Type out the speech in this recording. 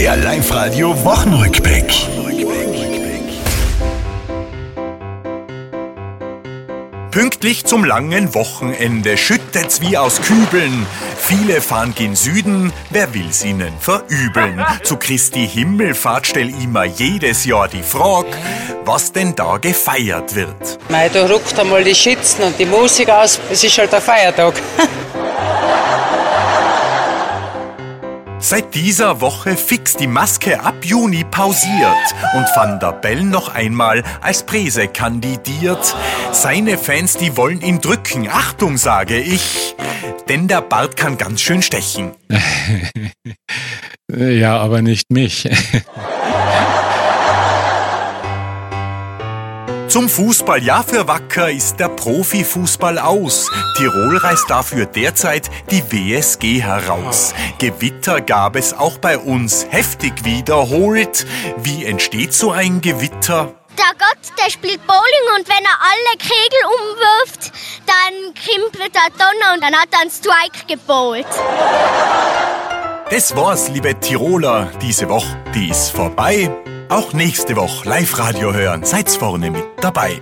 Der Live-Radio Wochenrückblick. Pünktlich zum langen Wochenende schüttet's wie aus Kübeln. Viele fahren gen Süden, wer will's ihnen verübeln? Zu Christi Himmelfahrt stell immer jedes Jahr die Frage, was denn da gefeiert wird. Mei, da ruckt einmal die Schützen und die Musik aus. Es ist halt ein Feiertag. Seit dieser Woche fix die Maske ab Juni pausiert und Van der Bellen noch einmal als Präse kandidiert. Seine Fans, die wollen ihn drücken. Achtung, sage ich, denn der Bart kann ganz schön stechen. Ja, aber nicht mich. Zum Fußball, ja für Wacker ist der Profifußball aus. Tirol reißt dafür derzeit die WSG heraus. Gewitter gab es auch bei uns, heftig wiederholt. Wie entsteht so ein Gewitter? Der Gott, der spielt Bowling und wenn er alle Kegel umwirft, dann krimpelt der Donner und dann hat er einen Strike gebowlt. Das war's, liebe Tiroler. Diese Woche, die ist vorbei. Auch nächste Woche Live-Radio hören. Seid's vorne mit dabei.